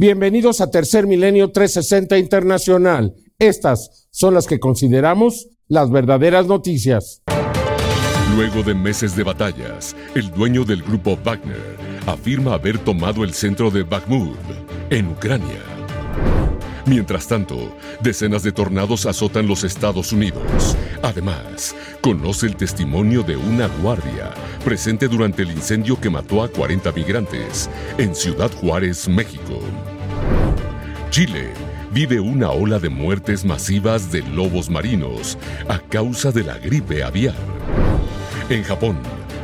Bienvenidos a Tercer Milenio 360 Internacional. Estas son las que consideramos las verdaderas noticias. Luego de meses de batallas, el dueño del grupo Wagner afirma haber tomado el centro de Bakhmut, en Ucrania. Mientras tanto, decenas de tornados azotan los Estados Unidos. Además, conoce el testimonio de una guardia presente durante el incendio que mató a 40 migrantes en Ciudad Juárez, México. Chile vive una ola de muertes masivas de lobos marinos a causa de la gripe aviar. En Japón,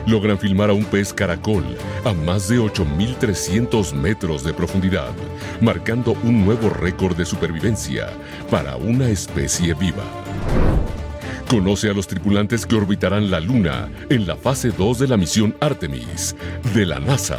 logran filmar a un pez caracol a más de 8.300 metros de profundidad, marcando un nuevo récord de supervivencia para una especie viva. Conoce a los tripulantes que orbitarán la Luna en la fase 2 de la misión Artemis de la NASA.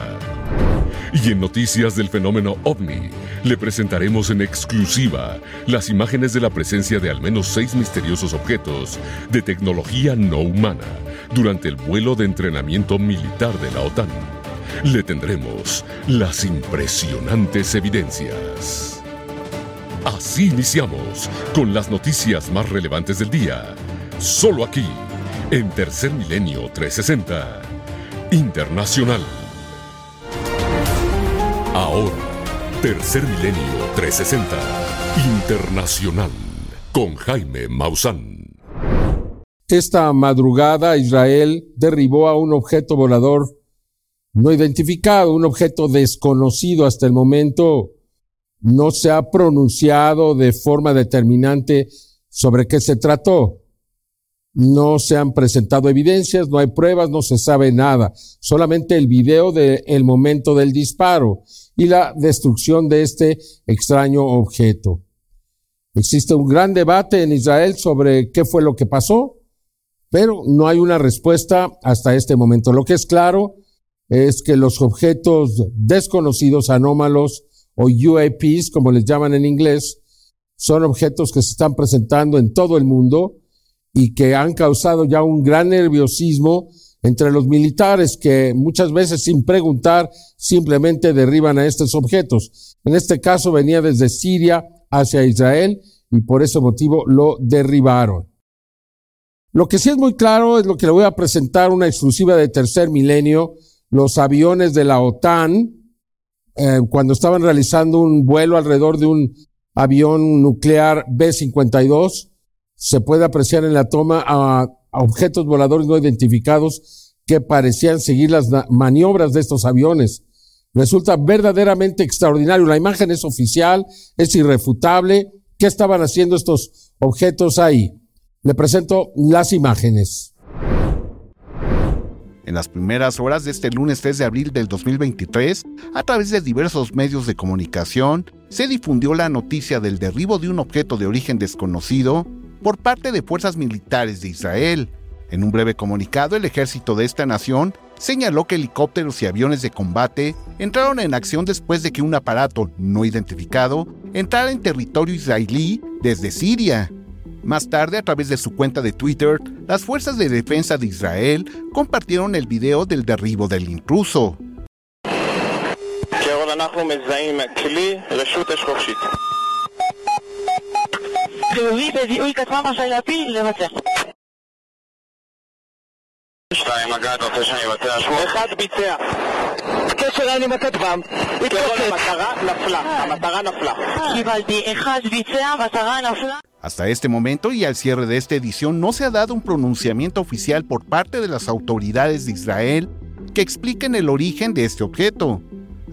Y en noticias del fenómeno ovni, le presentaremos en exclusiva las imágenes de la presencia de al menos seis misteriosos objetos de tecnología no humana durante el vuelo de entrenamiento militar de la OTAN. Le tendremos las impresionantes evidencias. Así iniciamos con las noticias más relevantes del día, solo aquí, en Tercer Milenio 360 Internacional. Ahora, Tercer Milenio 360 Internacional con Jaime Maussan. Esta madrugada Israel derribó a un objeto volador no identificado, un objeto desconocido hasta el momento. No se ha pronunciado de forma determinante sobre qué se trató. No se han presentado evidencias, no hay pruebas, no se sabe nada. Solamente el video del momento del disparo y la destrucción de este extraño objeto. Existe un gran debate en Israel sobre qué fue lo que pasó, pero no hay una respuesta hasta este momento. Lo que es claro es que los objetos desconocidos, anómalos o UAPs, como les llaman en inglés, son objetos que se están presentando en todo el mundo y que han causado ya un gran nerviosismo entre los militares que muchas veces sin preguntar simplemente derriban a estos objetos. En este caso venía desde Siria hacia Israel y por ese motivo lo derribaron. Lo que sí es muy claro es lo que le voy a presentar una exclusiva de tercer milenio, los aviones de la OTAN, eh, cuando estaban realizando un vuelo alrededor de un avión nuclear B-52, se puede apreciar en la toma a objetos voladores no identificados que parecían seguir las maniobras de estos aviones. Resulta verdaderamente extraordinario. La imagen es oficial, es irrefutable. ¿Qué estaban haciendo estos objetos ahí? Le presento las imágenes. En las primeras horas de este lunes 3 de abril del 2023, a través de diversos medios de comunicación, se difundió la noticia del derribo de un objeto de origen desconocido por parte de fuerzas militares de Israel. En un breve comunicado, el ejército de esta nación señaló que helicópteros y aviones de combate entraron en acción después de que un aparato no identificado entrara en territorio israelí desde Siria. Más tarde, a través de su cuenta de Twitter, las fuerzas de defensa de Israel compartieron el video del derribo del intruso. Hasta este momento y al cierre de esta edición no se ha dado un pronunciamiento oficial por parte de las autoridades de Israel que expliquen el origen de este objeto.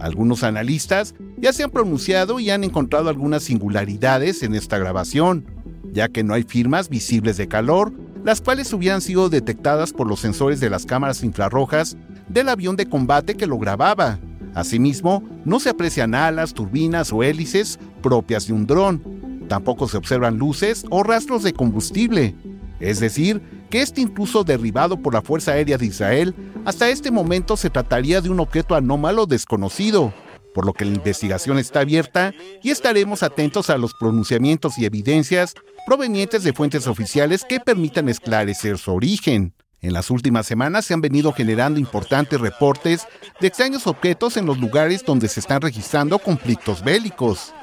Algunos analistas ya se han pronunciado y han encontrado algunas singularidades en esta grabación, ya que no hay firmas visibles de calor, las cuales hubieran sido detectadas por los sensores de las cámaras infrarrojas del avión de combate que lo grababa. Asimismo, no se aprecian alas, turbinas o hélices propias de un dron. Tampoco se observan luces o rastros de combustible. Es decir, que este incluso derribado por la Fuerza Aérea de Israel, hasta este momento se trataría de un objeto anómalo desconocido, por lo que la investigación está abierta y estaremos atentos a los pronunciamientos y evidencias provenientes de fuentes oficiales que permitan esclarecer su origen. En las últimas semanas se han venido generando importantes reportes de extraños objetos en los lugares donde se están registrando conflictos bélicos.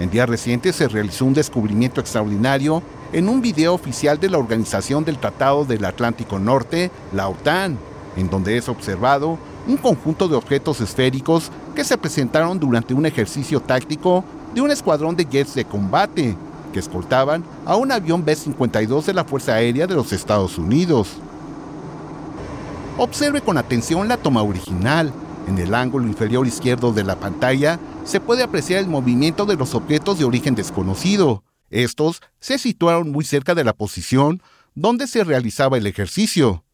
En días recientes se realizó un descubrimiento extraordinario en un video oficial de la Organización del Tratado del Atlántico Norte, la OTAN, en donde es observado un conjunto de objetos esféricos que se presentaron durante un ejercicio táctico de un escuadrón de jets de combate que escoltaban a un avión B-52 de la Fuerza Aérea de los Estados Unidos. Observe con atención la toma original. En el ángulo inferior izquierdo de la pantalla se puede apreciar el movimiento de los objetos de origen desconocido. Estos se situaron muy cerca de la posición donde se realizaba el ejercicio.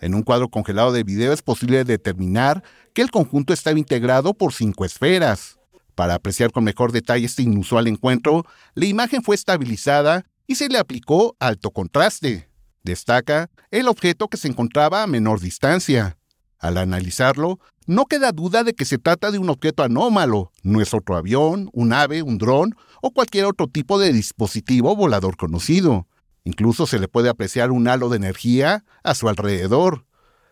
En un cuadro congelado de video es posible determinar que el conjunto estaba integrado por cinco esferas. Para apreciar con mejor detalle este inusual encuentro, la imagen fue estabilizada y se le aplicó alto contraste. Destaca el objeto que se encontraba a menor distancia. Al analizarlo, no queda duda de que se trata de un objeto anómalo, no es otro avión, un ave, un dron o cualquier otro tipo de dispositivo volador conocido. Incluso se le puede apreciar un halo de energía a su alrededor.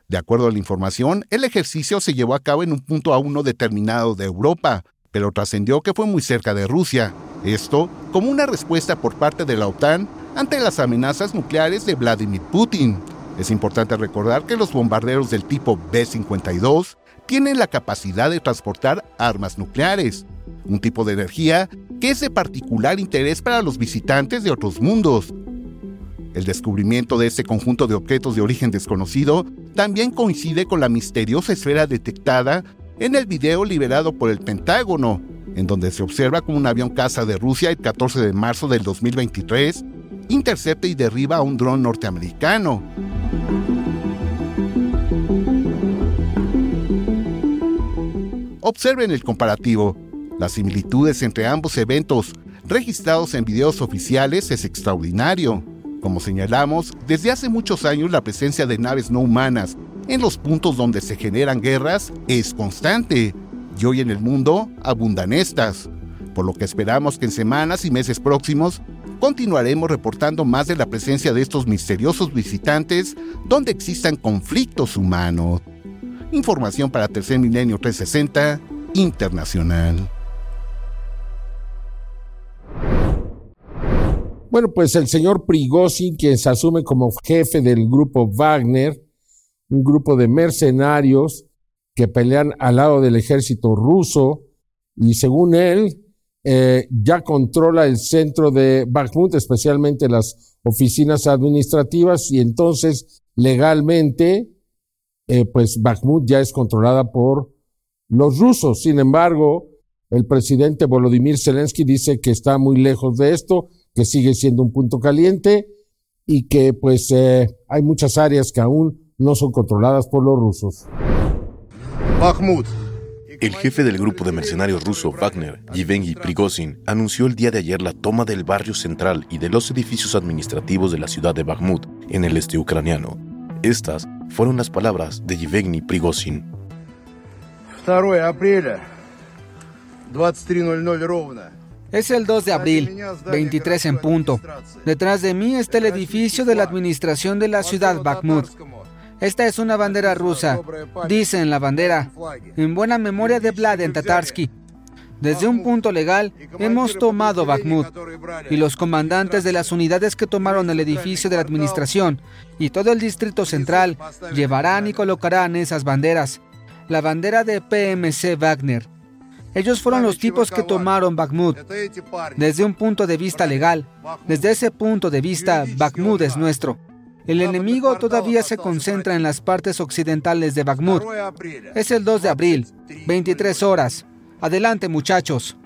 De acuerdo a la información, el ejercicio se llevó a cabo en un punto a uno determinado de Europa, pero trascendió que fue muy cerca de Rusia. Esto como una respuesta por parte de la OTAN ante las amenazas nucleares de Vladimir Putin. Es importante recordar que los bombarderos del tipo B-52 tienen la capacidad de transportar armas nucleares, un tipo de energía que es de particular interés para los visitantes de otros mundos, el descubrimiento de este conjunto de objetos de origen desconocido también coincide con la misteriosa esfera detectada en el video liberado por el Pentágono, en donde se observa como un avión caza de Rusia el 14 de marzo del 2023 intercepta y derriba a un dron norteamericano. Observen el comparativo. Las similitudes entre ambos eventos registrados en videos oficiales es extraordinario. Como señalamos, desde hace muchos años la presencia de naves no humanas en los puntos donde se generan guerras es constante, y hoy en el mundo abundan estas, por lo que esperamos que en semanas y meses próximos continuaremos reportando más de la presencia de estos misteriosos visitantes donde existan conflictos humanos. Información para Tercer Milenio 360 Internacional. Bueno, pues el señor Prigozhin, quien se asume como jefe del grupo Wagner, un grupo de mercenarios que pelean al lado del ejército ruso, y según él, eh, ya controla el centro de Bakhmut, especialmente las oficinas administrativas, y entonces legalmente, eh, pues Bakhmut ya es controlada por los rusos. Sin embargo, el presidente Volodymyr Zelensky dice que está muy lejos de esto, que sigue siendo un punto caliente y que pues eh, hay muchas áreas que aún no son controladas por los rusos. El jefe del grupo de mercenarios ruso Wagner, Yevgeny Prigozhin, anunció el día de ayer la toma del barrio central y de los edificios administrativos de la ciudad de Bakhmut, en el este ucraniano. Estas fueron las palabras de Yevgeny Prigozhin. 2 abril, 23.00 es el 2 de abril, 23 en punto. Detrás de mí está el edificio de la administración de la ciudad Bakhmut. Esta es una bandera rusa, dice en la bandera, en buena memoria de Vladen Tatarsky. Desde un punto legal hemos tomado Bakhmut. Y los comandantes de las unidades que tomaron el edificio de la administración y todo el distrito central llevarán y colocarán esas banderas. La bandera de PMC Wagner, ellos fueron los tipos que tomaron Bakhmut. Desde un punto de vista legal, desde ese punto de vista, Bakhmut es nuestro. El enemigo todavía se concentra en las partes occidentales de Bakhmut. Es el 2 de abril, 23 horas. Adelante, muchachos.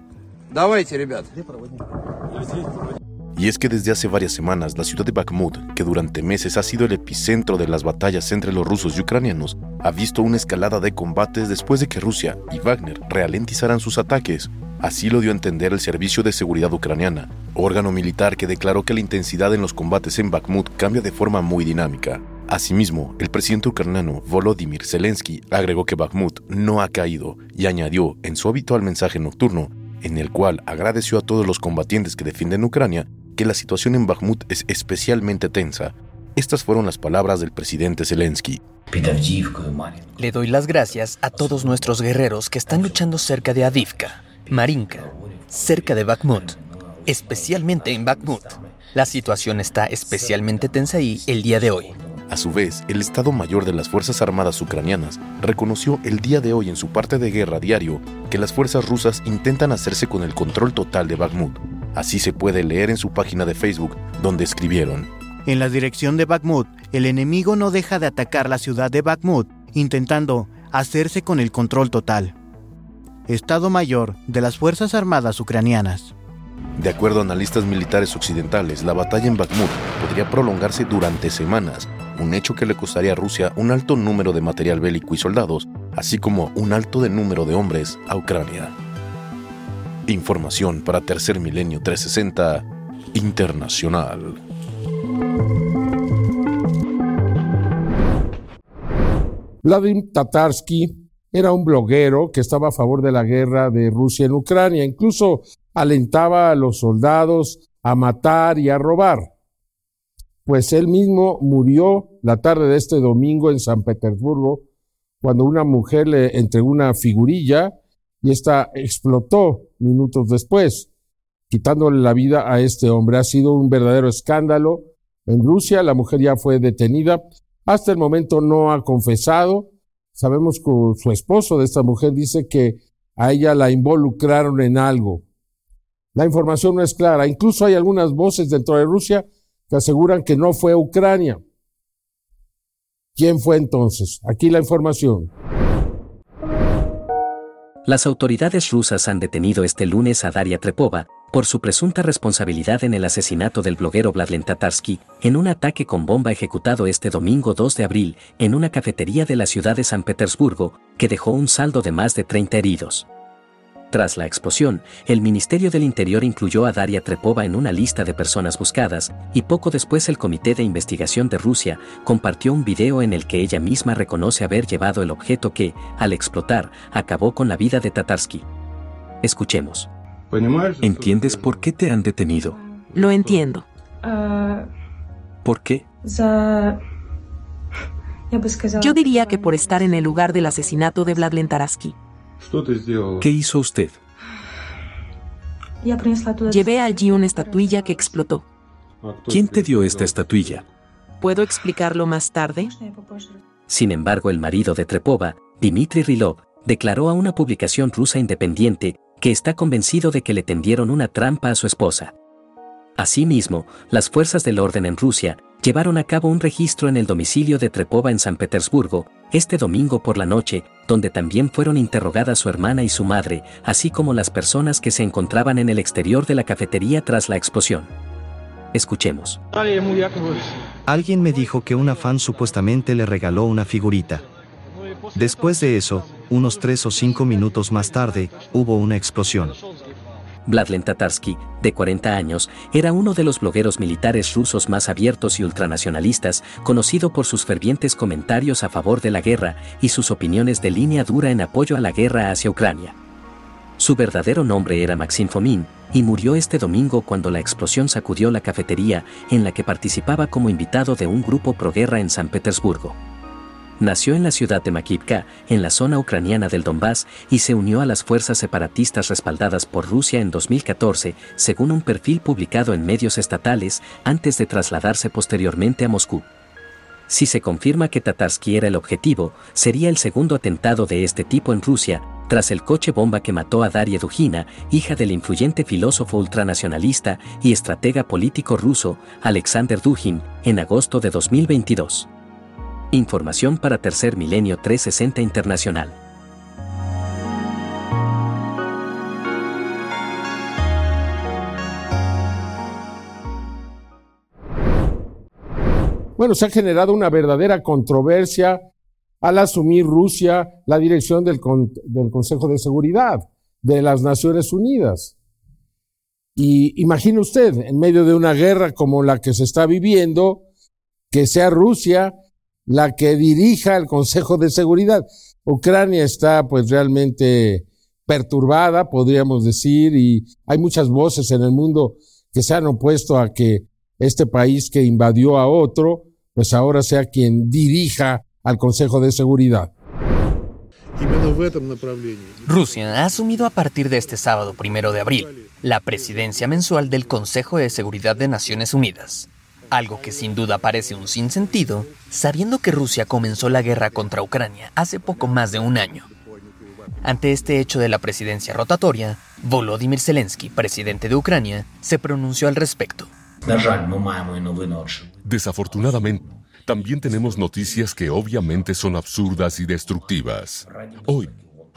Y es que desde hace varias semanas la ciudad de Bakhmut, que durante meses ha sido el epicentro de las batallas entre los rusos y ucranianos, ha visto una escalada de combates después de que Rusia y Wagner ralentizaran sus ataques. Así lo dio a entender el Servicio de Seguridad Ucraniana, órgano militar que declaró que la intensidad en los combates en Bakhmut cambia de forma muy dinámica. Asimismo, el presidente ucraniano Volodymyr Zelensky agregó que Bakhmut no ha caído y añadió en su habitual mensaje nocturno, en el cual agradeció a todos los combatientes que defienden Ucrania, que la situación en Bakhmut es especialmente tensa, Estas fueron las palabras del presidente Zelensky. Le doy las gracias a todos nuestros guerreros que están luchando cerca de Adivka, Marinka, cerca de Bakhmut, especialmente en Bakhmut. La situación está especialmente tensa ahí el día de hoy. A su vez, el Estado Mayor de las Fuerzas Armadas ucranianas reconoció el día de hoy en su parte de guerra diario que las fuerzas rusas intentan hacerse con el control total de Bakhmut. Así se puede leer en su página de Facebook, donde escribieron. En la dirección de Bakhmut, el enemigo no deja de atacar la ciudad de Bakhmut, intentando hacerse con el control total. Estado Mayor de las Fuerzas Armadas ucranianas. De acuerdo a analistas militares occidentales, la batalla en Bakhmut podría prolongarse durante semanas un hecho que le costaría a Rusia un alto número de material bélico y soldados, así como un alto de número de hombres a Ucrania. Información para Tercer Milenio 360 Internacional. Vladimir Tatarsky era un bloguero que estaba a favor de la guerra de Rusia en Ucrania, incluso alentaba a los soldados a matar y a robar pues él mismo murió la tarde de este domingo en San Petersburgo, cuando una mujer le entregó una figurilla y esta explotó minutos después, quitándole la vida a este hombre. Ha sido un verdadero escándalo. En Rusia la mujer ya fue detenida. Hasta el momento no ha confesado. Sabemos que su esposo de esta mujer dice que a ella la involucraron en algo. La información no es clara. Incluso hay algunas voces dentro de Rusia que aseguran que no fue Ucrania. ¿Quién fue entonces? Aquí la información. Las autoridades rusas han detenido este lunes a Daria Trepova por su presunta responsabilidad en el asesinato del bloguero Vladlen Tatarsky en un ataque con bomba ejecutado este domingo 2 de abril en una cafetería de la ciudad de San Petersburgo que dejó un saldo de más de 30 heridos. Tras la explosión, el Ministerio del Interior incluyó a Daria Trepova en una lista de personas buscadas, y poco después el Comité de Investigación de Rusia compartió un video en el que ella misma reconoce haber llevado el objeto que, al explotar, acabó con la vida de Tatarsky. Escuchemos. ¿Entiendes por qué te han detenido? Lo entiendo. ¿Por qué? Yo diría que por estar en el lugar del asesinato de Vladlen Taraski. ¿Qué hizo usted? Llevé allí una estatuilla que explotó. ¿Quién te dio esta estatuilla? ¿Puedo explicarlo más tarde? Sin embargo, el marido de Trepova, Dmitry Rilov, declaró a una publicación rusa independiente que está convencido de que le tendieron una trampa a su esposa. Asimismo, las fuerzas del orden en Rusia llevaron a cabo un registro en el domicilio de Trepova en San Petersburgo, este domingo por la noche, donde también fueron interrogadas su hermana y su madre, así como las personas que se encontraban en el exterior de la cafetería tras la explosión. Escuchemos. Alguien me dijo que una fan supuestamente le regaló una figurita. Después de eso, unos tres o cinco minutos más tarde, hubo una explosión. Vladlen Tatarsky, de 40 años, era uno de los blogueros militares rusos más abiertos y ultranacionalistas, conocido por sus fervientes comentarios a favor de la guerra y sus opiniones de línea dura en apoyo a la guerra hacia Ucrania. Su verdadero nombre era Maxim Fomin, y murió este domingo cuando la explosión sacudió la cafetería en la que participaba como invitado de un grupo proguerra en San Petersburgo. Nació en la ciudad de Makivka, en la zona ucraniana del Donbass, y se unió a las fuerzas separatistas respaldadas por Rusia en 2014, según un perfil publicado en medios estatales, antes de trasladarse posteriormente a Moscú. Si se confirma que Tatarsky era el objetivo, sería el segundo atentado de este tipo en Rusia, tras el coche bomba que mató a Daria Dugina, hija del influyente filósofo ultranacionalista y estratega político ruso, Alexander Dugin, en agosto de 2022. Información para Tercer Milenio 360 Internacional. Bueno, se ha generado una verdadera controversia al asumir Rusia la dirección del, Consejo de Seguridad de las Naciones Unidas. Y imagine usted, en medio de una guerra como la que se está viviendo, que sea Rusia la que dirija el Consejo de Seguridad. Ucrania está pues realmente perturbada, podríamos decir, y hay muchas voces en el mundo que se han opuesto a que este país que invadió a otro pues ahora sea quien dirija al Consejo de Seguridad. Rusia ha asumido a partir de este sábado primero de abril la presidencia mensual del Consejo de Seguridad de Naciones Unidas, algo que sin duda parece un sinsentido, sabiendo que Rusia comenzó la guerra contra Ucrania hace poco más de un año. Ante este hecho de la presidencia rotatoria, Volodymyr Zelensky, presidente de Ucrania, se pronunció al respecto. Desafortunadamente, también tenemos noticias que obviamente son absurdas y destructivas. Hoy,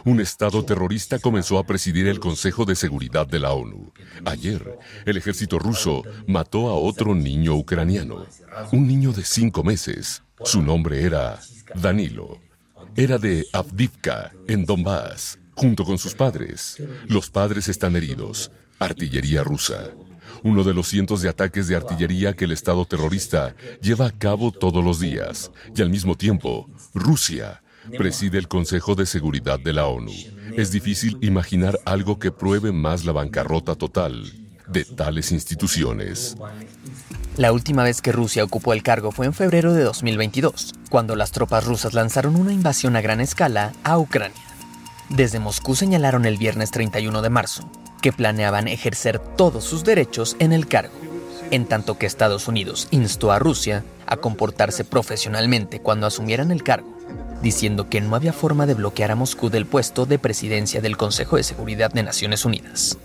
un Estado terrorista comenzó a presidir el Consejo de Seguridad de la ONU. Ayer, el ejército ruso mató a otro niño ucraniano, un niño de cinco meses. Su nombre era Danilo. Era de Avdivka, en Donbass, junto con sus padres. Los padres están heridos. Artillería rusa. Uno de los cientos de ataques de artillería que el Estado terrorista lleva a cabo todos los días. Y al mismo tiempo, Rusia preside el Consejo de Seguridad de la ONU. Es difícil imaginar algo que pruebe más la bancarrota total de tales instituciones. La última vez que Rusia ocupó el cargo fue en febrero de 2022, cuando las tropas rusas lanzaron una invasión a gran escala a Ucrania. Desde Moscú señalaron el viernes 31 de marzo que planeaban ejercer todos sus derechos en el cargo, en tanto que Estados Unidos instó a Rusia a comportarse profesionalmente cuando asumieran el cargo diciendo que no había forma de bloquear a Moscú del puesto de presidencia del Consejo de Seguridad de Naciones Unidas.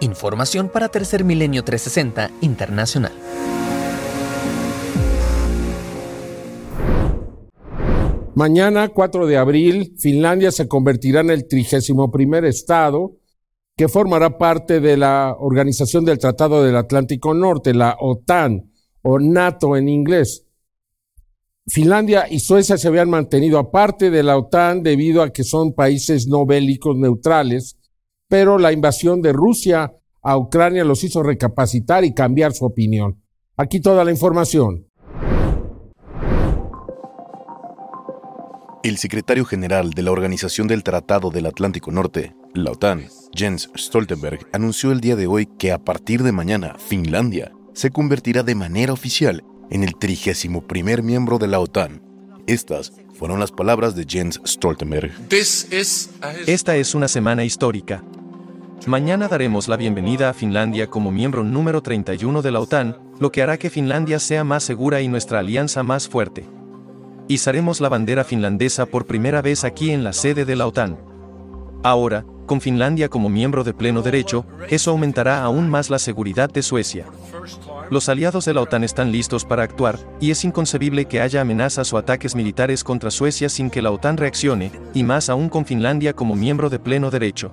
Información para Tercer Milenio 360 Internacional. Mañana, 4 de abril, Finlandia se convertirá en el 31 estado que formará parte de la Organización del Tratado del Atlántico Norte, la OTAN o NATO en inglés. Finlandia y Suecia se habían mantenido aparte de la OTAN debido a que son países no bélicos neutrales, pero la invasión de Rusia a Ucrania los hizo recapacitar y cambiar su opinión. Aquí toda la información. El secretario general de la Organización del Tratado del Atlántico Norte, la OTAN, Jens Stoltenberg, anunció el día de hoy que a partir de mañana Finlandia se convertirá de manera oficial en el trigésimo primer miembro de la OTAN. Estas fueron las palabras de Jens Stoltenberg. Esta es una semana histórica. Mañana daremos la bienvenida a Finlandia como miembro número 31 de la OTAN, lo que hará que Finlandia sea más segura y nuestra alianza más fuerte. Izaremos la bandera finlandesa por primera vez aquí en la sede de la OTAN. Ahora, con Finlandia como miembro de pleno derecho, eso aumentará aún más la seguridad de Suecia. Los aliados de la OTAN están listos para actuar, y es inconcebible que haya amenazas o ataques militares contra Suecia sin que la OTAN reaccione, y más aún con Finlandia como miembro de pleno derecho.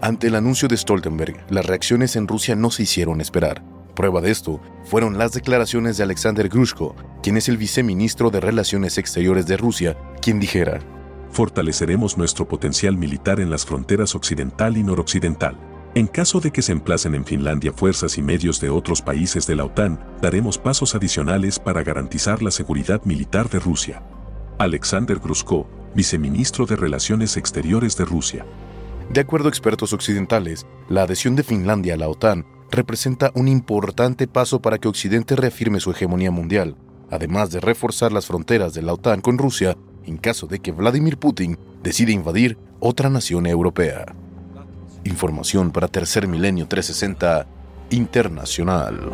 Ante el anuncio de Stoltenberg, las reacciones en Rusia no se hicieron esperar. Prueba de esto fueron las declaraciones de Alexander Grushko, quien es el viceministro de Relaciones Exteriores de Rusia, quien dijera, Fortaleceremos nuestro potencial militar en las fronteras occidental y noroccidental. En caso de que se emplacen en Finlandia fuerzas y medios de otros países de la OTAN, daremos pasos adicionales para garantizar la seguridad militar de Rusia. Alexander Grushko, viceministro de Relaciones Exteriores de Rusia. De acuerdo a expertos occidentales, la adhesión de Finlandia a la OTAN representa un importante paso para que Occidente reafirme su hegemonía mundial, además de reforzar las fronteras de la OTAN con Rusia en caso de que Vladimir Putin decida invadir otra nación europea. Información para Tercer Milenio 360 Internacional.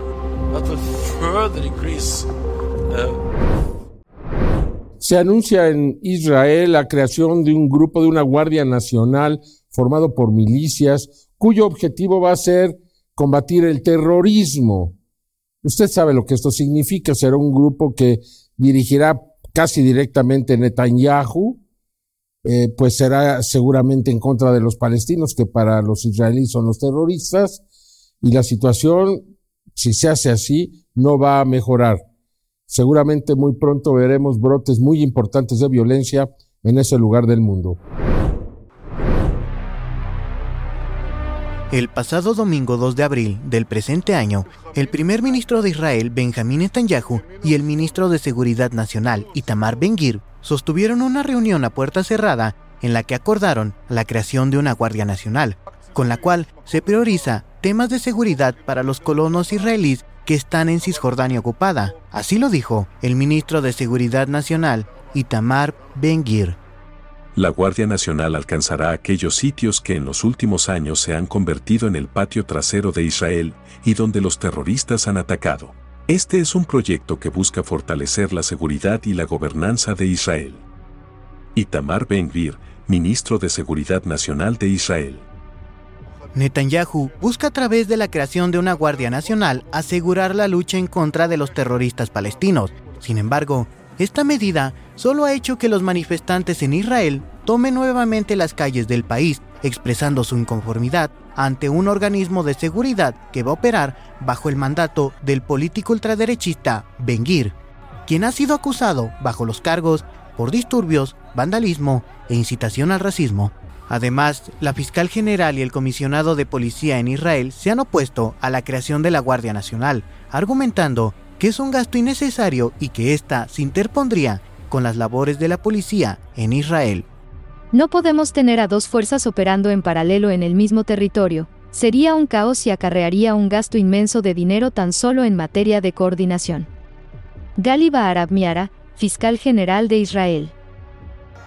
Se anuncia en Israel la creación de un grupo de una Guardia Nacional formado por milicias cuyo objetivo va a ser combatir el terrorismo. Usted sabe lo que esto significa. Será un grupo que dirigirá casi directamente Netanyahu, eh, pues será seguramente en contra de los palestinos, que para los israelíes son los terroristas, y la situación, si se hace así, no va a mejorar. Seguramente muy pronto veremos brotes muy importantes de violencia en ese lugar del mundo. El pasado domingo 2 de abril del presente año, el primer ministro de Israel, Benjamín Netanyahu, y el ministro de Seguridad Nacional, Itamar Ben-Gvir, sostuvieron una reunión a puerta cerrada en la que acordaron la creación de una Guardia Nacional, con la cual se prioriza temas de seguridad para los colonos israelíes que están en Cisjordania ocupada. Así lo dijo el ministro de Seguridad Nacional, Itamar Ben-Gvir. La Guardia Nacional alcanzará aquellos sitios que en los últimos años se han convertido en el patio trasero de Israel y donde los terroristas han atacado. Este es un proyecto que busca fortalecer la seguridad y la gobernanza de Israel. Itamar Ben-Gvir, ministro de Seguridad Nacional de Israel. Netanyahu busca a través de la creación de una Guardia Nacional asegurar la lucha en contra de los terroristas palestinos. Sin embargo, esta medida solo ha hecho que los manifestantes en Israel tomen nuevamente las calles del país, expresando su inconformidad ante un organismo de seguridad que va a operar bajo el mandato del político ultraderechista Ben Gvir, quien ha sido acusado bajo los cargos por disturbios, vandalismo e incitación al racismo. Además, la fiscal general y el comisionado de policía en Israel se han opuesto a la creación de la Guardia Nacional, argumentando que es un gasto innecesario y que ésta se interpondría con las labores de la policía en Israel. No podemos tener a dos fuerzas operando en paralelo en el mismo territorio. Sería un caos y acarrearía un gasto inmenso de dinero tan solo en materia de coordinación. Galiba Arab Miara, fiscal general de Israel.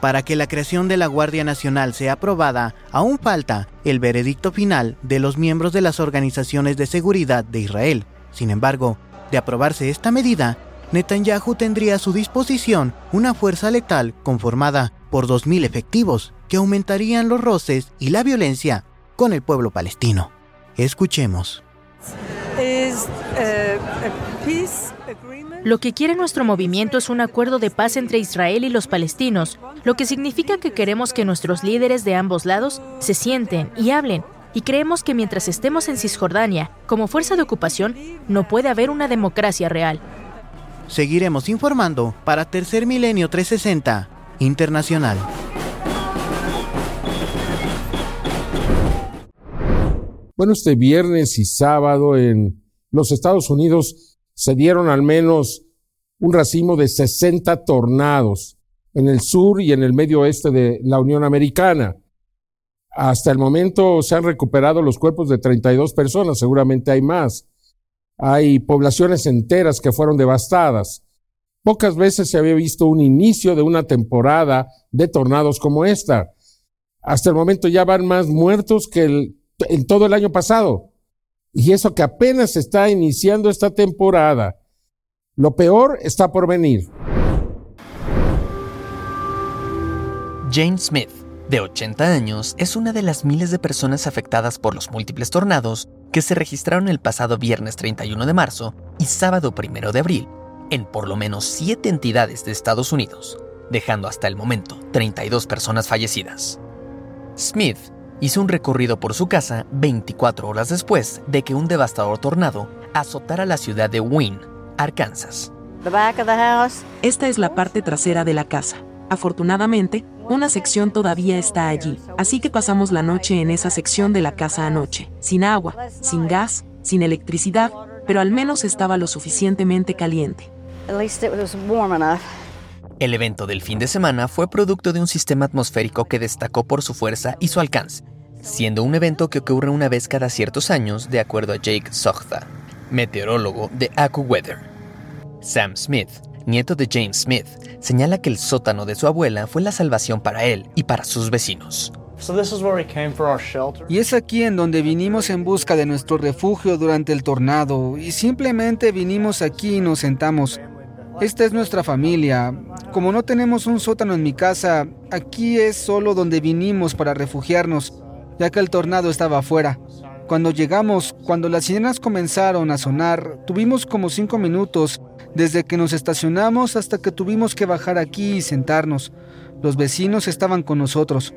Para que la creación de la Guardia Nacional sea aprobada, aún falta el veredicto final de los miembros de las organizaciones de seguridad de Israel. Sin embargo, de aprobarse esta medida, Netanyahu tendría a su disposición una fuerza letal conformada por 2.000 efectivos que aumentarían los roces y la violencia con el pueblo palestino. Escuchemos. Lo que quiere nuestro movimiento es un acuerdo de paz entre Israel y los palestinos, lo que significa que queremos que nuestros líderes de ambos lados se sienten y hablen, y creemos que mientras estemos en Cisjordania como fuerza de ocupación, no puede haber una democracia real. Seguiremos informando para Tercer Milenio 360 Internacional. Bueno, este viernes y sábado en los Estados Unidos se dieron al menos un racimo de 60 tornados en el sur y en el medio oeste de la Unión Americana. Hasta el momento se han recuperado los cuerpos de 32 personas, seguramente hay más. Hay poblaciones enteras que fueron devastadas. Pocas veces se había visto un inicio de una temporada de tornados como esta. Hasta el momento ya van más muertos que en todo el año pasado. Y eso que apenas está iniciando esta temporada. Lo peor está por venir. Jane Smith, de 80 años, es una de las miles de personas afectadas por los múltiples tornados que se registraron el pasado viernes 31 de marzo y sábado 1 de abril en por lo menos siete entidades de Estados Unidos, dejando hasta el momento 32 personas fallecidas. Smith hizo un recorrido por su casa 24 horas después de que un devastador tornado azotara la ciudad de Wynne, Arkansas. Esta es la parte trasera de la casa. Afortunadamente, una sección todavía está allí, así que pasamos la noche en esa sección de la casa anoche, sin agua, sin gas, sin electricidad, pero al menos estaba lo suficientemente caliente. El evento del fin de semana fue producto de un sistema atmosférico que destacó por su fuerza y su alcance, siendo un evento que ocurre una vez cada ciertos años, de acuerdo a Jake Sochta, meteorólogo de AccuWeather. Sam Smith, nieto de James Smith, señala que el sótano de su abuela fue la salvación para él y para sus vecinos. Y es aquí en donde vinimos en busca de nuestro refugio durante el tornado y simplemente vinimos aquí y nos sentamos. Esta es nuestra familia. Como no tenemos un sótano en mi casa, aquí es solo donde vinimos para refugiarnos, ya que el tornado estaba afuera. Cuando llegamos, cuando las sirenas comenzaron a sonar, tuvimos como cinco minutos desde que nos estacionamos hasta que tuvimos que bajar aquí y sentarnos. Los vecinos estaban con nosotros.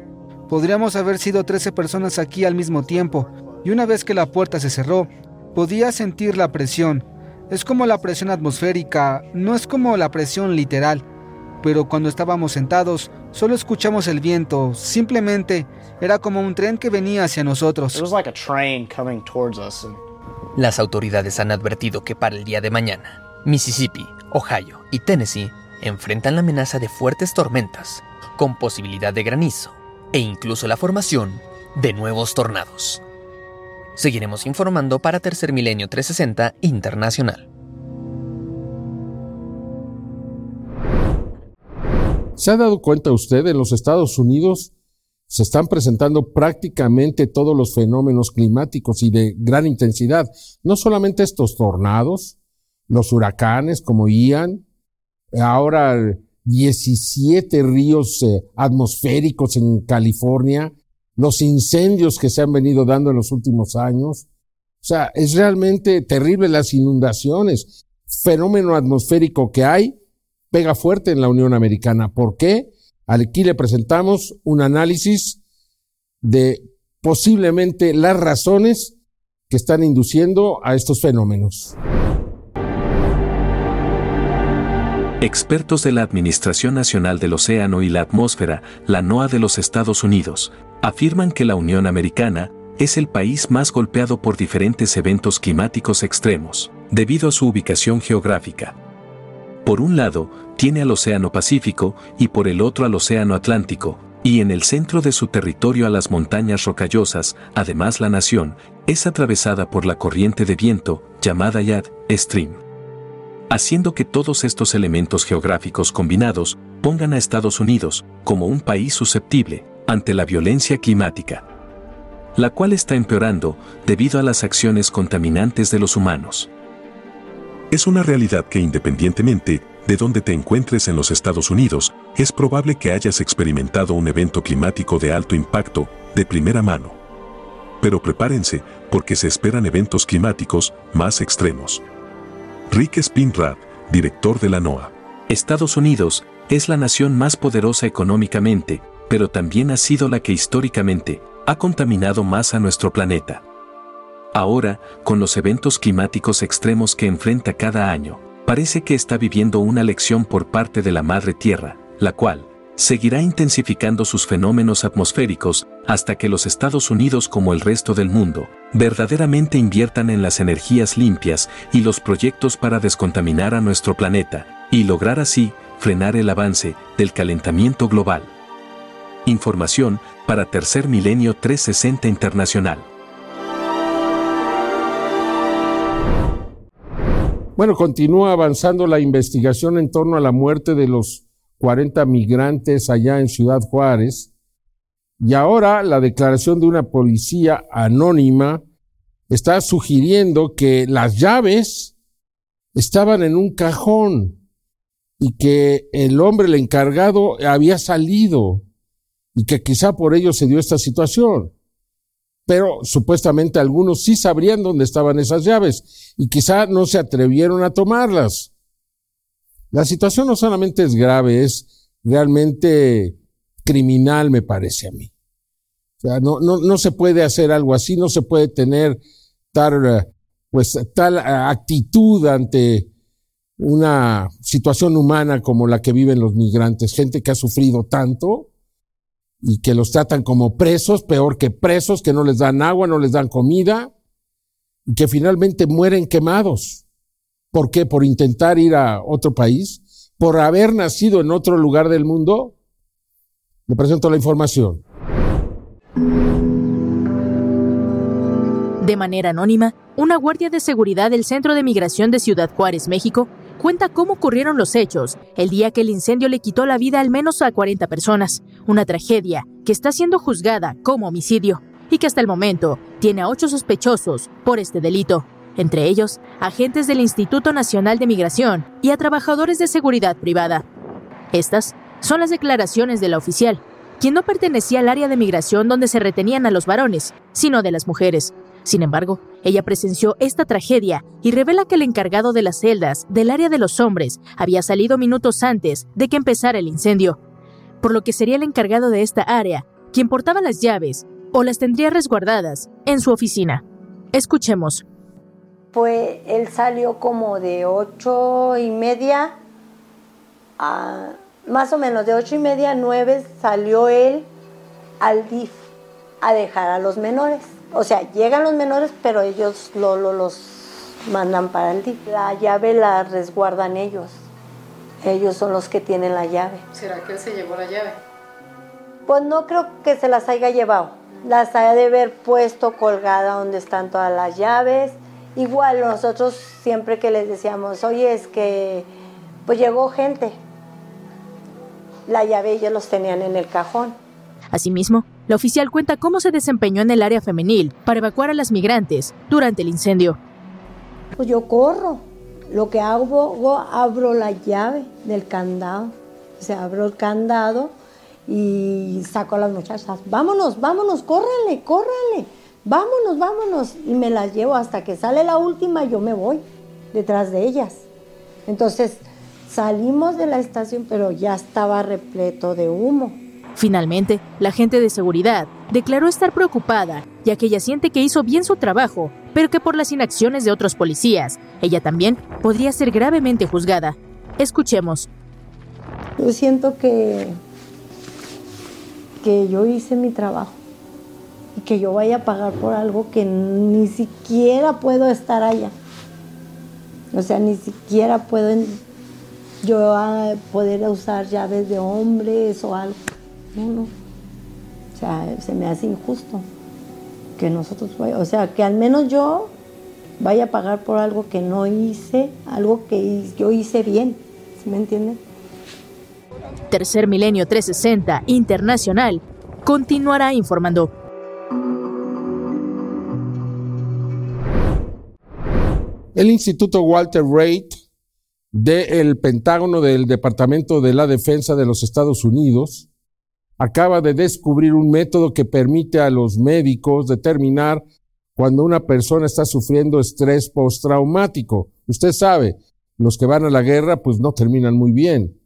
Podríamos haber sido 13 personas aquí al mismo tiempo, y una vez que la puerta se cerró, podía sentir la presión. Es como la presión atmosférica, no es como la presión literal. Pero cuando estábamos sentados, solo escuchamos el viento, simplemente era como un tren que venía hacia nosotros. Las autoridades han advertido que para el día de mañana, Mississippi, Ohio y Tennessee enfrentan la amenaza de fuertes tormentas, con posibilidad de granizo e incluso la formación de nuevos tornados. Seguiremos informando para Tercer Milenio 360 Internacional. ¿Se ha dado cuenta usted en los Estados Unidos? Se están presentando prácticamente todos los fenómenos climáticos y de gran intensidad. No solamente estos tornados, los huracanes como Ian, ahora 17 ríos eh, atmosféricos en California, los incendios que se han venido dando en los últimos años. O sea, es realmente terrible las inundaciones. Fenómeno atmosférico que hay pega fuerte en la Unión Americana. ¿Por qué? Aquí le presentamos un análisis de posiblemente las razones que están induciendo a estos fenómenos. Expertos de la Administración Nacional del Océano y la Atmósfera, la NOAA de los Estados Unidos, afirman que la Unión Americana es el país más golpeado por diferentes eventos climáticos extremos, debido a su ubicación geográfica. Por un lado, tiene al Océano Pacífico y por el otro al Océano Atlántico, y en el centro de su territorio a las montañas rocallosas, además la nación, es atravesada por la corriente de viento, llamada Yad Stream haciendo que todos estos elementos geográficos combinados pongan a Estados Unidos como un país susceptible ante la violencia climática, la cual está empeorando debido a las acciones contaminantes de los humanos. Es una realidad que independientemente de donde te encuentres en los Estados Unidos, es probable que hayas experimentado un evento climático de alto impacto de primera mano. Pero prepárense, porque se esperan eventos climáticos más extremos. Rick Spinrad, director de la NOAA. Estados Unidos es la nación más poderosa económicamente, pero también ha sido la que históricamente ha contaminado más a nuestro planeta. Ahora, con los eventos climáticos extremos que enfrenta cada año, parece que está viviendo una lección por parte de la Madre Tierra, la cual seguirá intensificando sus fenómenos atmosféricos hasta que los Estados Unidos como el resto del mundo verdaderamente inviertan en las energías limpias y los proyectos para descontaminar a nuestro planeta y lograr así frenar el avance del calentamiento global. Información para Tercer Milenio 360 Internacional. Bueno, continúa avanzando la investigación en torno a la muerte de los 40 migrantes allá en Ciudad Juárez. Y ahora la declaración de una policía anónima está sugiriendo que las llaves estaban en un cajón y que el hombre, el encargado, había salido y que quizá por ello se dio esta situación. Pero supuestamente algunos sí sabrían dónde estaban esas llaves y quizá no se atrevieron a tomarlas. La situación no solamente es grave, es realmente criminal, me parece a mí. O sea, no, no, no se puede hacer algo así, no se puede tener tal, pues, tal actitud ante una situación humana como la que viven los migrantes, gente que ha sufrido tanto y que los tratan como presos, peor que presos, que no les dan agua, no les dan comida y que finalmente mueren quemados. ¿Por qué? ¿Por intentar ir a otro país? ¿Por haber nacido en otro lugar del mundo? Le presento la información. De manera anónima, una guardia de seguridad del Centro de Migración de Ciudad Juárez, México, cuenta cómo ocurrieron los hechos el día que el incendio le quitó la vida al menos a 40 personas, una tragedia que está siendo juzgada como homicidio y que hasta el momento tiene a ocho sospechosos por este delito entre ellos agentes del Instituto Nacional de Migración y a trabajadores de seguridad privada. Estas son las declaraciones de la oficial, quien no pertenecía al área de migración donde se retenían a los varones, sino de las mujeres. Sin embargo, ella presenció esta tragedia y revela que el encargado de las celdas del área de los hombres había salido minutos antes de que empezara el incendio, por lo que sería el encargado de esta área quien portaba las llaves o las tendría resguardadas en su oficina. Escuchemos fue, él salió como de ocho y media a, más o menos de ocho y media a nueve salió él al DIF a dejar a los menores. O sea, llegan los menores, pero ellos lo, los mandan para el DIF. La llave la resguardan ellos. Ellos son los que tienen la llave. ¿Será que él se llevó la llave? Pues no creo que se las haya llevado. las ha de haber puesto colgada donde están todas las llaves. Igual nosotros siempre que les decíamos, oye, es que pues llegó gente, la llave ellos los tenían en el cajón. Asimismo, la oficial cuenta cómo se desempeñó en el área femenil para evacuar a las migrantes durante el incendio. Pues yo corro, lo que hago, abro la llave del candado, o sea, abro el candado y saco a las muchachas, vámonos, vámonos, córranle, córranle, vámonos, vámonos. Y me las llevo hasta que sale la última y yo me voy detrás de ellas. Entonces salimos de la estación, pero ya estaba repleto de humo. Finalmente, la agente de seguridad declaró estar preocupada, ya que ella siente que hizo bien su trabajo, pero que por las inacciones de otros policías, ella también podría ser gravemente juzgada. Escuchemos. Yo siento que que yo hice mi trabajo y que yo vaya a pagar por algo que ni siquiera puedo estar allá. O sea, ni siquiera puedo yo poder usar llaves de hombres o algo. No, no. O sea, se me hace injusto que nosotros, o sea, que al menos yo vaya a pagar por algo que no hice, algo que yo hice bien, ¿sí me entienden? Tercer Milenio 360 Internacional continuará informando. El Instituto Walter Reed del Pentágono del Departamento de la Defensa de los Estados Unidos acaba de descubrir un método que permite a los médicos determinar cuando una persona está sufriendo estrés postraumático. Usted sabe, los que van a la guerra pues no terminan muy bien.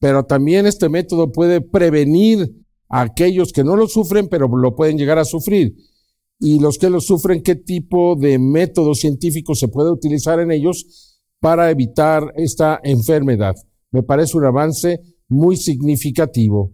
Pero también este método puede prevenir a aquellos que no lo sufren, pero lo pueden llegar a sufrir. Y los que lo sufren, qué tipo de método científico se puede utilizar en ellos para evitar esta enfermedad. Me parece un avance muy significativo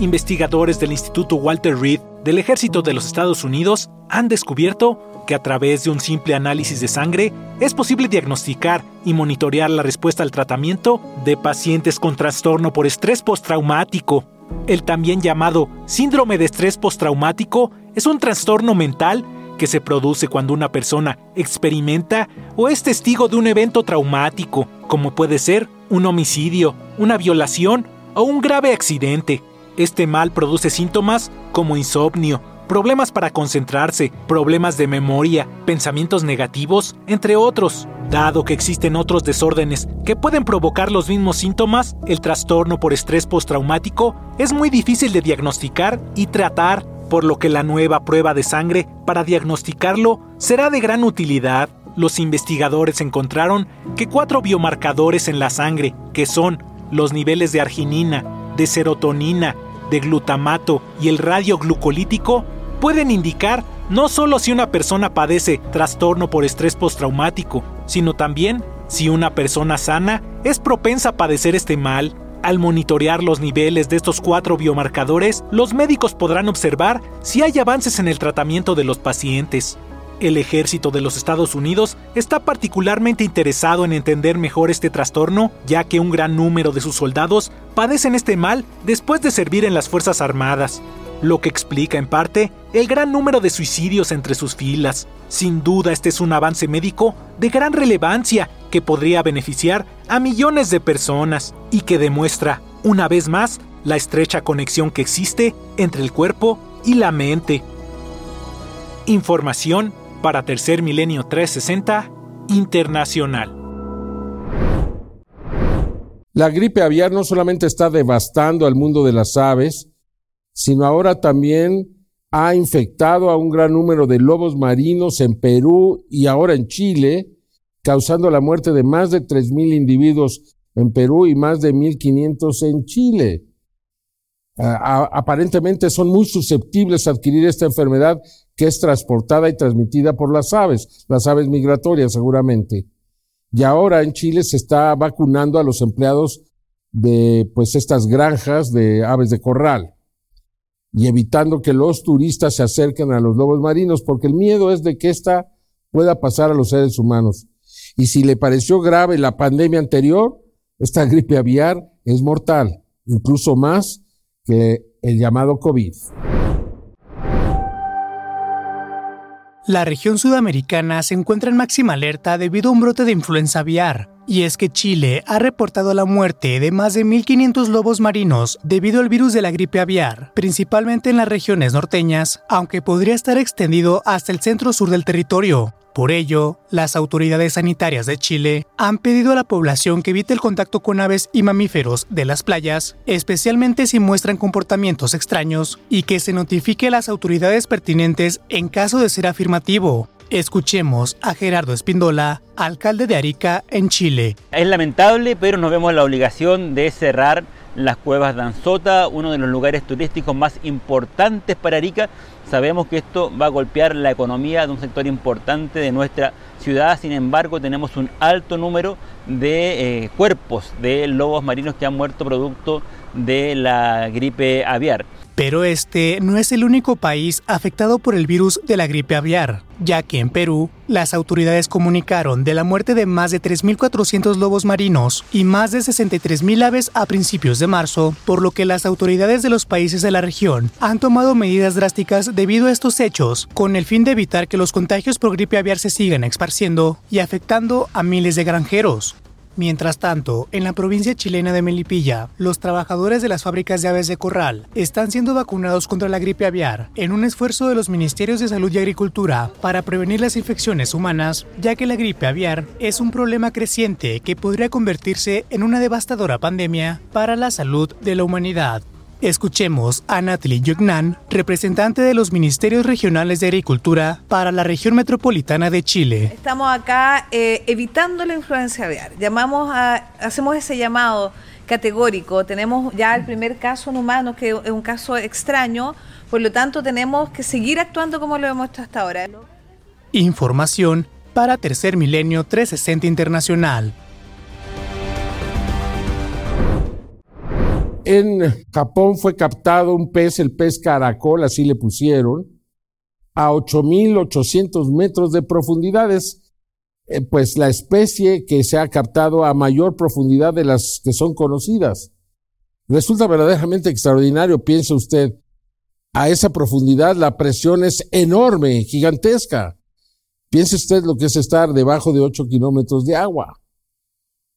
investigadores del Instituto Walter Reed del Ejército de los Estados Unidos han descubierto que a través de un simple análisis de sangre es posible diagnosticar y monitorear la respuesta al tratamiento de pacientes con trastorno por estrés postraumático. El también llamado síndrome de estrés postraumático es un trastorno mental que se produce cuando una persona experimenta o es testigo de un evento traumático, como puede ser un homicidio, una violación o un grave accidente. Este mal produce síntomas como insomnio, problemas para concentrarse, problemas de memoria, pensamientos negativos, entre otros. Dado que existen otros desórdenes que pueden provocar los mismos síntomas, el trastorno por estrés postraumático es muy difícil de diagnosticar y tratar, por lo que la nueva prueba de sangre para diagnosticarlo será de gran utilidad. Los investigadores encontraron que cuatro biomarcadores en la sangre, que son los niveles de arginina, de serotonina, de glutamato y el radio glucolítico pueden indicar no solo si una persona padece trastorno por estrés postraumático, sino también si una persona sana es propensa a padecer este mal. Al monitorear los niveles de estos cuatro biomarcadores, los médicos podrán observar si hay avances en el tratamiento de los pacientes. El ejército de los Estados Unidos está particularmente interesado en entender mejor este trastorno, ya que un gran número de sus soldados padecen este mal después de servir en las Fuerzas Armadas, lo que explica en parte el gran número de suicidios entre sus filas. Sin duda este es un avance médico de gran relevancia que podría beneficiar a millones de personas y que demuestra, una vez más, la estrecha conexión que existe entre el cuerpo y la mente. Información para Tercer Milenio 360 Internacional. La gripe aviar no solamente está devastando al mundo de las aves, sino ahora también ha infectado a un gran número de lobos marinos en Perú y ahora en Chile, causando la muerte de más de 3.000 individuos en Perú y más de 1.500 en Chile. aparentemente son muy susceptibles a adquirir esta enfermedad que es transportada y transmitida por las aves, las aves migratorias seguramente. Y ahora en Chile se está vacunando a los empleados de pues estas granjas de aves de corral y evitando que los turistas se acerquen a los lobos marinos porque el miedo es de que esta pueda pasar a los seres humanos. Y si le pareció grave la pandemia anterior, esta gripe aviar es mortal, incluso más que el llamado COVID. La región sudamericana se encuentra en máxima alerta debido a un brote de influenza aviar. Y es que Chile ha reportado la muerte de más de 1.500 lobos marinos debido al virus de la gripe aviar, principalmente en las regiones norteñas, aunque podría estar extendido hasta el centro sur del territorio. Por ello, las autoridades sanitarias de Chile han pedido a la población que evite el contacto con aves y mamíferos de las playas, especialmente si muestran comportamientos extraños, y que se notifique a las autoridades pertinentes en caso de ser afirmativo. Escuchemos a Gerardo Espindola, alcalde de Arica, en Chile. Es lamentable, pero nos vemos la obligación de cerrar las cuevas de Anzota, uno de los lugares turísticos más importantes para Arica, Sabemos que esto va a golpear la economía de un sector importante de nuestra ciudad, sin embargo tenemos un alto número de eh, cuerpos de lobos marinos que han muerto producto de la gripe aviar. Pero este no es el único país afectado por el virus de la gripe aviar, ya que en Perú las autoridades comunicaron de la muerte de más de 3.400 lobos marinos y más de 63.000 aves a principios de marzo, por lo que las autoridades de los países de la región han tomado medidas drásticas debido a estos hechos, con el fin de evitar que los contagios por gripe aviar se sigan esparciendo y afectando a miles de granjeros. Mientras tanto, en la provincia chilena de Melipilla, los trabajadores de las fábricas de aves de corral están siendo vacunados contra la gripe aviar en un esfuerzo de los Ministerios de Salud y Agricultura para prevenir las infecciones humanas, ya que la gripe aviar es un problema creciente que podría convertirse en una devastadora pandemia para la salud de la humanidad. Escuchemos a Natalie Yugnan, representante de los Ministerios Regionales de Agricultura para la región metropolitana de Chile. Estamos acá eh, evitando la influencia aviar. Llamamos a, hacemos ese llamado categórico. Tenemos ya el primer caso en humanos, que es un caso extraño, por lo tanto tenemos que seguir actuando como lo hemos hecho hasta ahora. Información para Tercer Milenio 360 Internacional. En Japón fue captado un pez, el pez caracol, así le pusieron, a 8.800 metros de profundidades. Eh, pues la especie que se ha captado a mayor profundidad de las que son conocidas. Resulta verdaderamente extraordinario, piensa usted. A esa profundidad la presión es enorme, gigantesca. Piense usted lo que es estar debajo de 8 kilómetros de agua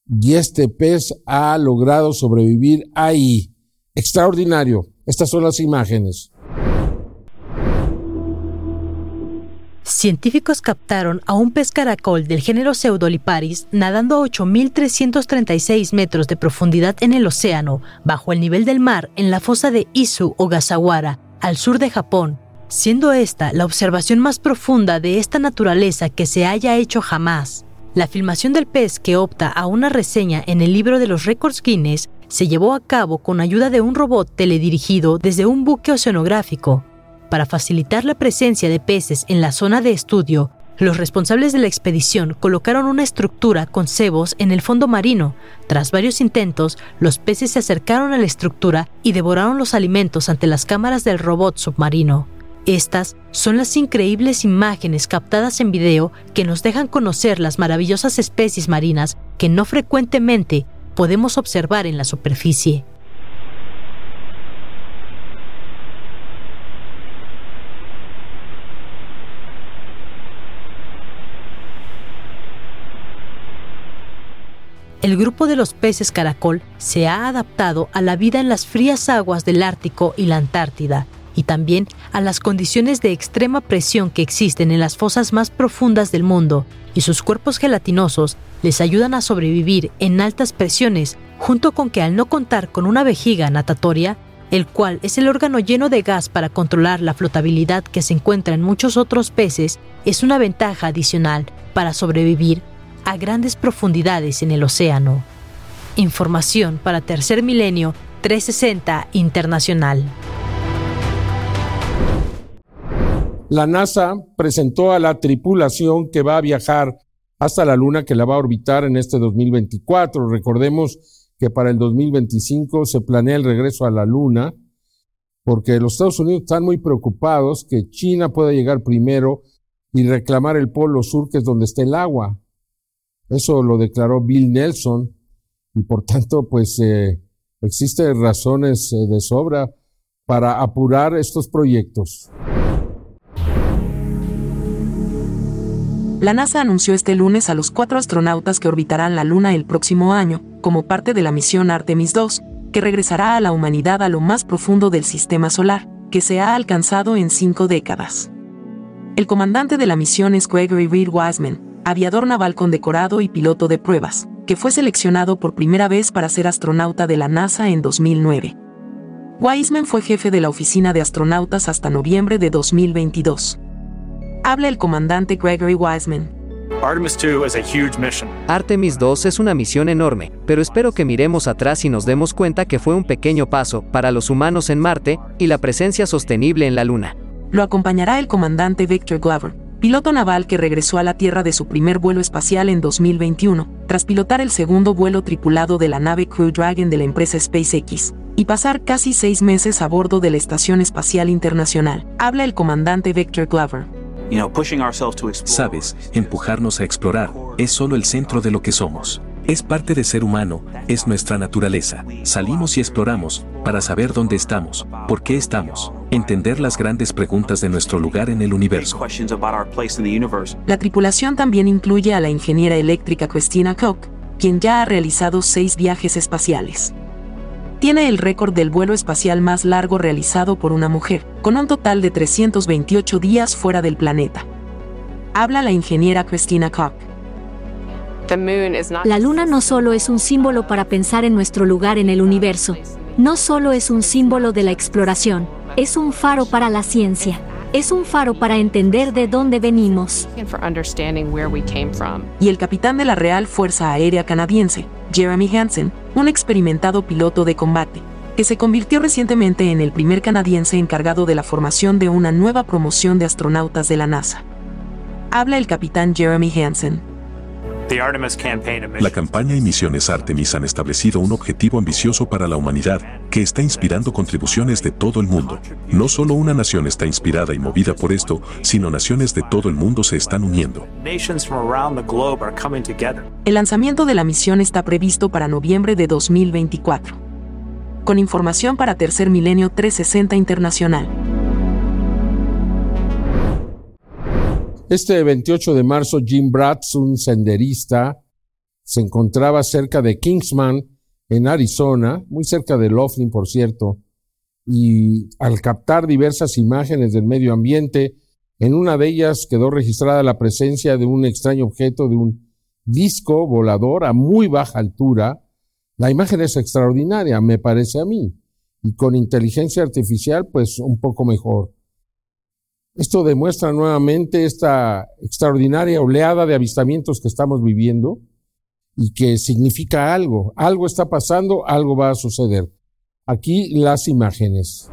y este pez ha logrado sobrevivir ahí. Extraordinario. Estas son las imágenes. Científicos captaron a un pez caracol del género Pseudoliparis nadando a 8.336 metros de profundidad en el océano, bajo el nivel del mar, en la fosa de Izu Ogasawara, al sur de Japón, siendo esta la observación más profunda de esta naturaleza que se haya hecho jamás. La filmación del pez que opta a una reseña en el libro de los récords Guinness se llevó a cabo con ayuda de un robot teledirigido desde un buque oceanográfico. Para facilitar la presencia de peces en la zona de estudio, los responsables de la expedición colocaron una estructura con cebos en el fondo marino. Tras varios intentos, los peces se acercaron a la estructura y devoraron los alimentos ante las cámaras del robot submarino. Estas son las increíbles imágenes captadas en video que nos dejan conocer las maravillosas especies marinas que no frecuentemente podemos observar en la superficie. El grupo de los peces caracol se ha adaptado a la vida en las frías aguas del Ártico y la Antártida y también a las condiciones de extrema presión que existen en las fosas más profundas del mundo, y sus cuerpos gelatinosos les ayudan a sobrevivir en altas presiones, junto con que al no contar con una vejiga natatoria, el cual es el órgano lleno de gas para controlar la flotabilidad que se encuentra en muchos otros peces, es una ventaja adicional para sobrevivir a grandes profundidades en el océano. Información para Tercer Milenio 360 Internacional. La NASA presentó a la tripulación que va a viajar hasta la Luna, que la va a orbitar en este 2024. Recordemos que para el 2025 se planea el regreso a la Luna, porque los Estados Unidos están muy preocupados que China pueda llegar primero y reclamar el Polo Sur, que es donde está el agua. Eso lo declaró Bill Nelson y por tanto, pues eh, existen razones eh, de sobra para apurar estos proyectos. La NASA anunció este lunes a los cuatro astronautas que orbitarán la Luna el próximo año, como parte de la misión Artemis II, que regresará a la humanidad a lo más profundo del sistema solar, que se ha alcanzado en cinco décadas. El comandante de la misión es Gregory Reed Wiseman, aviador naval condecorado y piloto de pruebas, que fue seleccionado por primera vez para ser astronauta de la NASA en 2009. Wiseman fue jefe de la oficina de astronautas hasta noviembre de 2022. Habla el comandante Gregory Wiseman. Artemis 2 es una misión enorme, pero espero que miremos atrás y nos demos cuenta que fue un pequeño paso para los humanos en Marte y la presencia sostenible en la Luna. Lo acompañará el comandante Victor Glover, piloto naval que regresó a la Tierra de su primer vuelo espacial en 2021, tras pilotar el segundo vuelo tripulado de la nave Crew Dragon de la empresa SpaceX, y pasar casi seis meses a bordo de la Estación Espacial Internacional. Habla el comandante Victor Glover. Sabes, empujarnos a explorar es solo el centro de lo que somos. Es parte de ser humano, es nuestra naturaleza. Salimos y exploramos para saber dónde estamos, por qué estamos, entender las grandes preguntas de nuestro lugar en el universo. La tripulación también incluye a la ingeniera eléctrica Christina Koch, quien ya ha realizado seis viajes espaciales tiene el récord del vuelo espacial más largo realizado por una mujer, con un total de 328 días fuera del planeta. Habla la ingeniera Christina Koch. La luna no solo es un símbolo para pensar en nuestro lugar en el universo, no solo es un símbolo de la exploración, es un faro para la ciencia, es un faro para entender de dónde venimos. Y el capitán de la Real Fuerza Aérea Canadiense, Jeremy Hansen, un experimentado piloto de combate, que se convirtió recientemente en el primer canadiense encargado de la formación de una nueva promoción de astronautas de la NASA. Habla el capitán Jeremy Hansen. La campaña y misiones Artemis han establecido un objetivo ambicioso para la humanidad que está inspirando contribuciones de todo el mundo. No solo una nación está inspirada y movida por esto, sino naciones de todo el mundo se están uniendo. El lanzamiento de la misión está previsto para noviembre de 2024. Con información para Tercer Milenio 360 Internacional. Este 28 de marzo, Jim Bratz, un senderista, se encontraba cerca de Kingsman, en Arizona, muy cerca de Laughlin, por cierto, y al captar diversas imágenes del medio ambiente, en una de ellas quedó registrada la presencia de un extraño objeto, de un disco volador a muy baja altura. La imagen es extraordinaria, me parece a mí, y con inteligencia artificial, pues un poco mejor. Esto demuestra nuevamente esta extraordinaria oleada de avistamientos que estamos viviendo y que significa algo. Algo está pasando, algo va a suceder. Aquí las imágenes.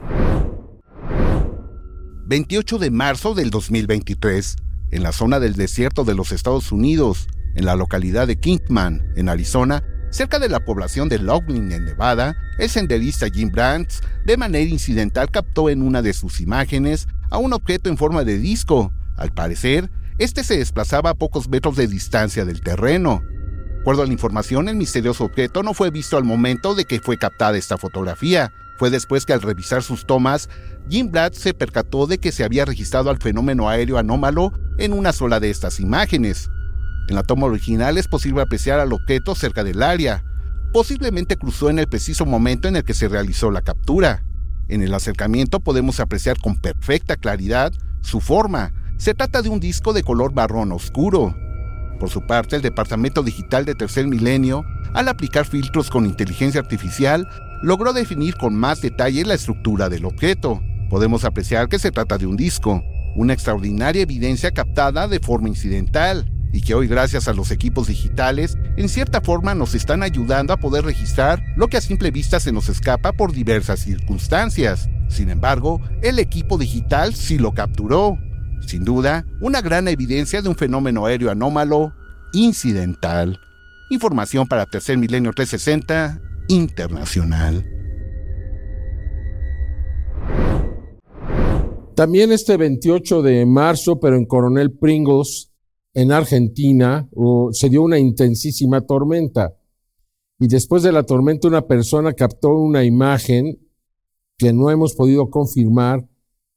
28 de marzo del 2023, en la zona del desierto de los Estados Unidos, en la localidad de Kingman, en Arizona, cerca de la población de Loughlin, en Nevada, el senderista Jim Brands, de manera incidental, captó en una de sus imágenes a un objeto en forma de disco. Al parecer, este se desplazaba a pocos metros de distancia del terreno. De acuerdo a la información, el misterioso objeto no fue visto al momento de que fue captada esta fotografía. Fue después que al revisar sus tomas, Jim Blatt se percató de que se había registrado al fenómeno aéreo anómalo en una sola de estas imágenes. En la toma original es posible apreciar al objeto cerca del área. Posiblemente cruzó en el preciso momento en el que se realizó la captura. En el acercamiento podemos apreciar con perfecta claridad su forma. Se trata de un disco de color marrón oscuro. Por su parte, el Departamento Digital de Tercer Milenio, al aplicar filtros con inteligencia artificial, logró definir con más detalle la estructura del objeto. Podemos apreciar que se trata de un disco, una extraordinaria evidencia captada de forma incidental y que hoy gracias a los equipos digitales, en cierta forma nos están ayudando a poder registrar lo que a simple vista se nos escapa por diversas circunstancias. Sin embargo, el equipo digital sí lo capturó. Sin duda, una gran evidencia de un fenómeno aéreo anómalo incidental. Información para Tercer Milenio 360 Internacional. También este 28 de marzo, pero en Coronel Pringles, en Argentina se dio una intensísima tormenta. Y después de la tormenta una persona captó una imagen que no hemos podido confirmar,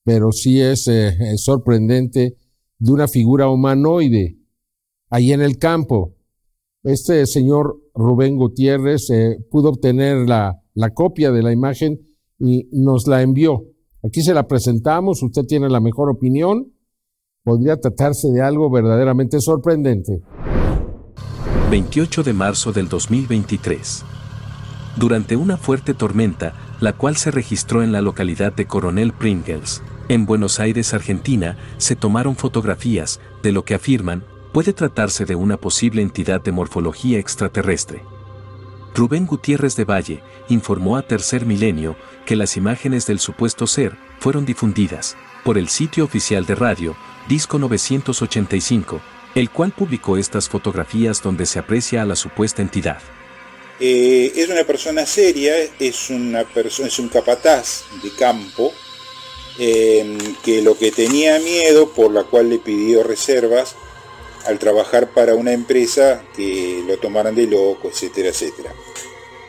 pero sí es eh, sorprendente, de una figura humanoide ahí en el campo. Este señor Rubén Gutiérrez eh, pudo obtener la, la copia de la imagen y nos la envió. Aquí se la presentamos, usted tiene la mejor opinión. Podría tratarse de algo verdaderamente sorprendente. 28 de marzo del 2023. Durante una fuerte tormenta, la cual se registró en la localidad de Coronel Pringles, en Buenos Aires, Argentina, se tomaron fotografías de lo que afirman puede tratarse de una posible entidad de morfología extraterrestre. Rubén Gutiérrez de Valle informó a Tercer Milenio que las imágenes del supuesto ser fueron difundidas por el sitio oficial de radio Disco 985, el cual publicó estas fotografías donde se aprecia a la supuesta entidad. Eh, es una persona seria, es, una es un capataz de campo eh, que lo que tenía miedo, por la cual le pidió reservas, al trabajar para una empresa que lo tomaran de loco, etcétera, etcétera.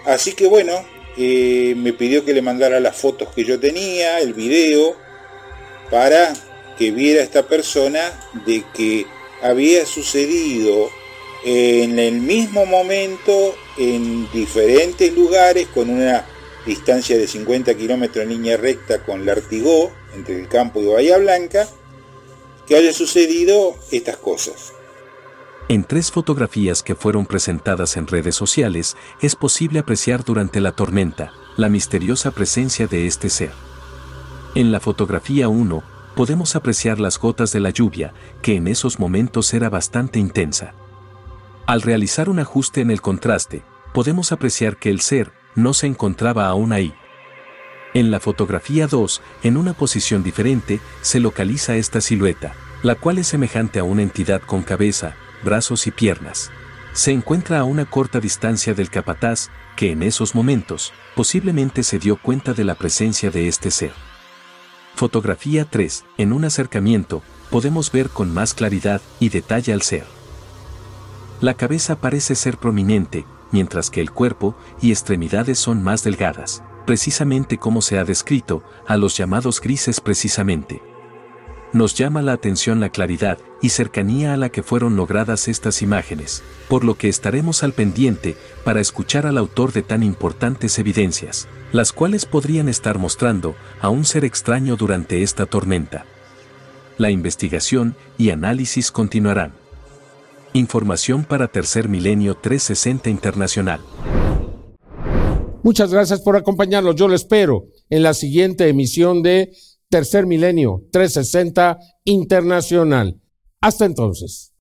Así que bueno, eh, me pidió que le mandara las fotos que yo tenía, el video, para que viera esta persona de que había sucedido en el mismo momento en diferentes lugares con una distancia de 50 kilómetros en línea recta con Lartigó, entre el campo y Bahía Blanca, que haya sucedido estas cosas. En tres fotografías que fueron presentadas en redes sociales es posible apreciar durante la tormenta la misteriosa presencia de este ser. En la fotografía 1 podemos apreciar las gotas de la lluvia, que en esos momentos era bastante intensa. Al realizar un ajuste en el contraste, podemos apreciar que el ser no se encontraba aún ahí. En la fotografía 2, en una posición diferente, se localiza esta silueta, la cual es semejante a una entidad con cabeza, brazos y piernas. Se encuentra a una corta distancia del capataz, que en esos momentos, posiblemente se dio cuenta de la presencia de este ser. Fotografía 3. En un acercamiento, podemos ver con más claridad y detalle al ser. La cabeza parece ser prominente, mientras que el cuerpo y extremidades son más delgadas, precisamente como se ha descrito, a los llamados grises precisamente nos llama la atención la claridad y cercanía a la que fueron logradas estas imágenes, por lo que estaremos al pendiente para escuchar al autor de tan importantes evidencias, las cuales podrían estar mostrando a un ser extraño durante esta tormenta. La investigación y análisis continuarán. Información para Tercer Milenio 360 Internacional. Muchas gracias por acompañarnos. Yo lo espero en la siguiente emisión de Tercer Milenio 360 Internacional. Hasta entonces.